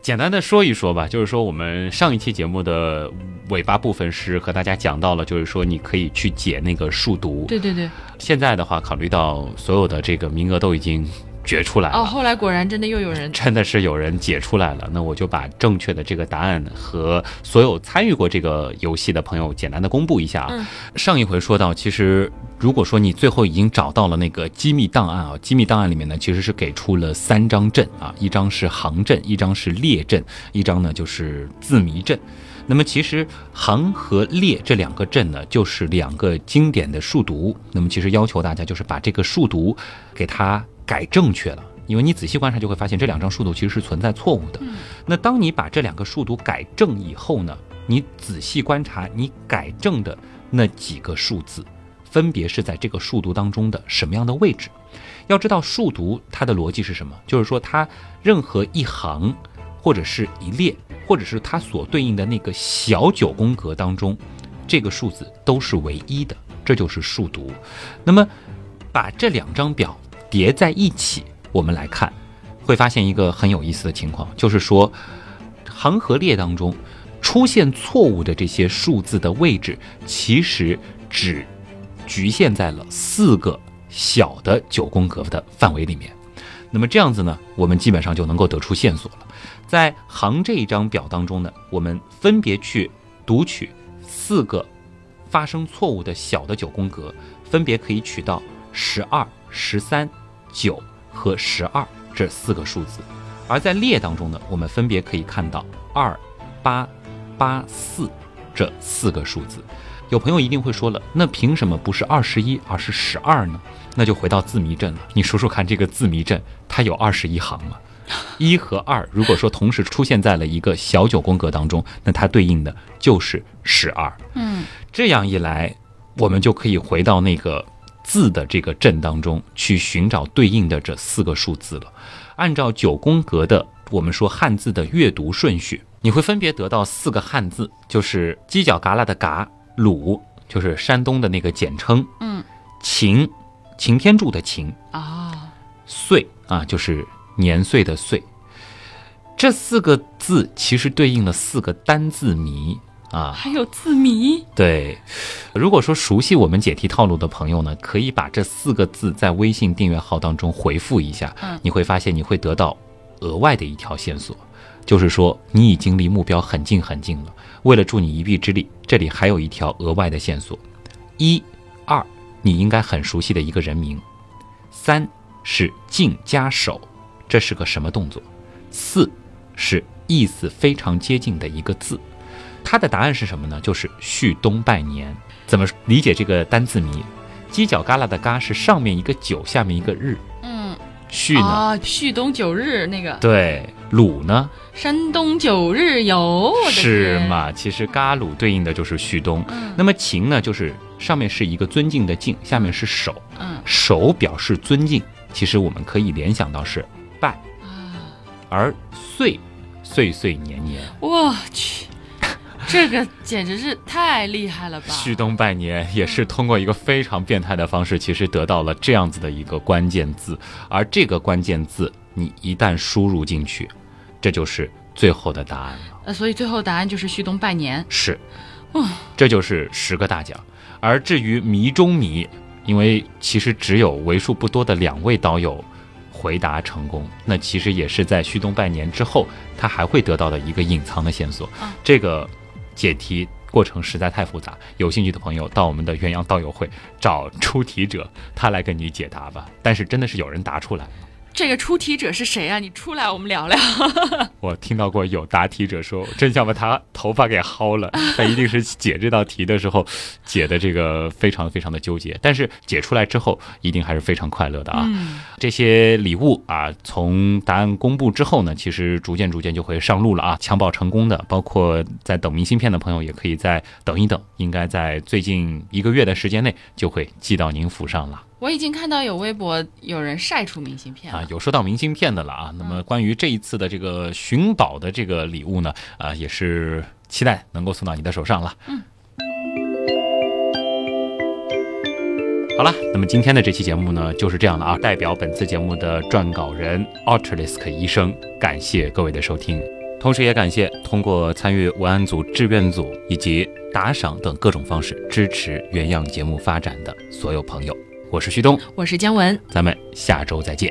简单的说一说吧，就是说我们上一期节目的尾巴部分是和大家讲到了，就是说你可以去解那个数独。对对对。现在的话，考虑到所有的这个名额都已经。决出来哦，后来果然真的又有人，真的是有人解出来了。那我就把正确的这个答案和所有参与过这个游戏的朋友简单的公布一下啊。上一回说到，其实如果说你最后已经找到了那个机密档案啊，机密档案里面呢其实是给出了三张阵啊，一张是行阵，一张是列阵，一张呢就是字谜阵。那么其实行和列这两个阵呢，就是两个经典的数独。那么其实要求大家就是把这个数独给它改正确了，因为你仔细观察就会发现这两张数独其实是存在错误的。那当你把这两个数独改正以后呢，你仔细观察你改正的那几个数字，分别是在这个数独当中的什么样的位置？要知道数独它的逻辑是什么，就是说它任何一行。或者是一列，或者是它所对应的那个小九宫格当中，这个数字都是唯一的，这就是数独。那么，把这两张表叠在一起，我们来看，会发现一个很有意思的情况，就是说，行和列当中出现错误的这些数字的位置，其实只局限在了四个小的九宫格的范围里面。那么这样子呢，我们基本上就能够得出线索了。在行这一张表当中呢，我们分别去读取四个发生错误的小的九宫格，分别可以取到十二、十三、九和十二这四个数字。而在列当中呢，我们分别可以看到二、八、八、四这四个数字。有朋友一定会说了，那凭什么不是二十一，而是十二呢？那就回到字谜阵了。你数数看，这个字谜阵它有二十一行吗？一和二，如果说同时出现在了一个小九宫格当中，那它对应的就是十二。嗯，这样一来，我们就可以回到那个字的这个阵当中去寻找对应的这四个数字了。按照九宫格的我们说汉字的阅读顺序，你会分别得到四个汉字，就是犄角旮旯的旮，鲁就是山东的那个简称，嗯，晴，擎天柱的晴，啊，岁啊就是。年岁的岁，这四个字其实对应了四个单字谜。啊，还有字谜。对，如果说熟悉我们解题套路的朋友呢，可以把这四个字在微信订阅号当中回复一下，嗯，你会发现你会得到额外的一条线索，就是说你已经离目标很近很近了。为了助你一臂之力，这里还有一条额外的线索：一、二，你应该很熟悉的一个人名；三是进加守。这是个什么动作？四是意思非常接近的一个字，它的答案是什么呢？就是旭东拜年。怎么理解这个单字谜？犄角旮旯的旮是上面一个九，下面一个日。嗯，旭呢？啊，旭东九日那个。对，鲁呢？山东九日游。是嘛？其实嘎鲁对应的就是旭东。嗯。那么秦呢？就是上面是一个尊敬的敬，下面是守。嗯。守表示尊敬，其实我们可以联想到是。拜啊，而岁，岁岁年年，我去，这个简直是太厉害了吧！旭东拜年也是通过一个非常变态的方式，其实得到了这样子的一个关键字，而这个关键字你一旦输入进去，这就是最后的答案了。呃，所以最后答案就是旭东拜年，是，嗯，这就是十个大奖。而至于谜中谜，因为其实只有为数不多的两位导友。回答成功，那其实也是在旭东拜年之后，他还会得到的一个隐藏的线索。这个解题过程实在太复杂，有兴趣的朋友到我们的鸳鸯道友会找出题者，他来跟你解答吧。但是真的是有人答出来。这个出题者是谁啊？你出来，我们聊聊。我听到过有答题者说，真想把他头发给薅了。他一定是解这道题的时候解的这个非常非常的纠结，但是解出来之后一定还是非常快乐的啊。这些礼物啊，从答案公布之后呢，其实逐渐逐渐就会上路了啊。抢保成功的，包括在等明信片的朋友，也可以再等一等，应该在最近一个月的时间内就会寄到您府上了。我已经看到有微博有人晒出明信片啊，有收到明信片的了啊。那么关于这一次的这个寻宝的这个礼物呢，啊，也是期待能够送到你的手上了。嗯。好了，那么今天的这期节目呢就是这样了啊。代表本次节目的撰稿人奥特里斯克医生，感谢各位的收听，同时也感谢通过参与文案组、志愿组以及打赏等各种方式支持原样节目发展的所有朋友。我是旭东，我是姜文，咱们下周再见。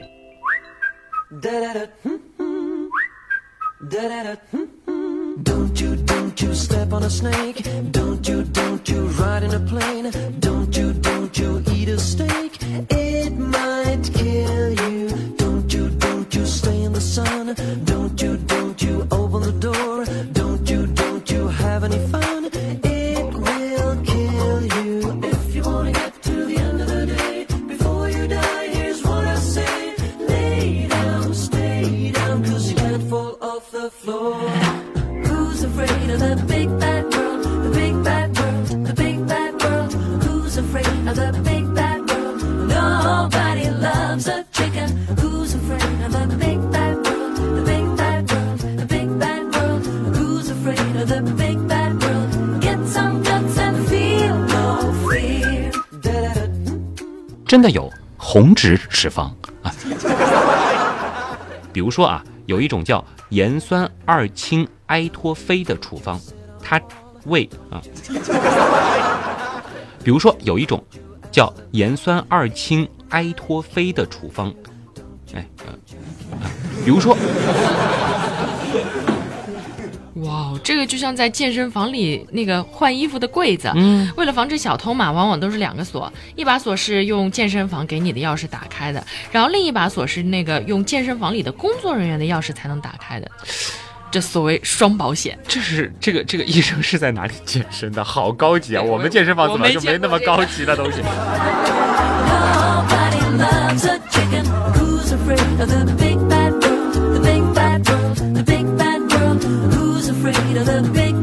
Don't you, don't you step on a snake? Don't you, don't you ride in a plane? Don't you, don't you eat a steak? It might kill you. Don't you, don't you stay in the sun? Don't you, don't you 红脂脂肪啊。比如说啊，有一种叫盐酸二氢埃托非的处方，它为啊，比如说有一种叫盐酸二氢埃托非的处方，哎，呃，啊比如说哇哦，这个就像在健身房里那个换衣服的柜子，嗯，为了防止小偷嘛，往往都是两个锁，一把锁是用健身房给你的钥匙打开的，然后另一把锁是那个用健身房里的工作人员的钥匙才能打开的，这所谓双保险。这是这个这个医生是在哪里健身的？好高级啊！我们健身房怎么就没那么高级的东西？Afraid of the big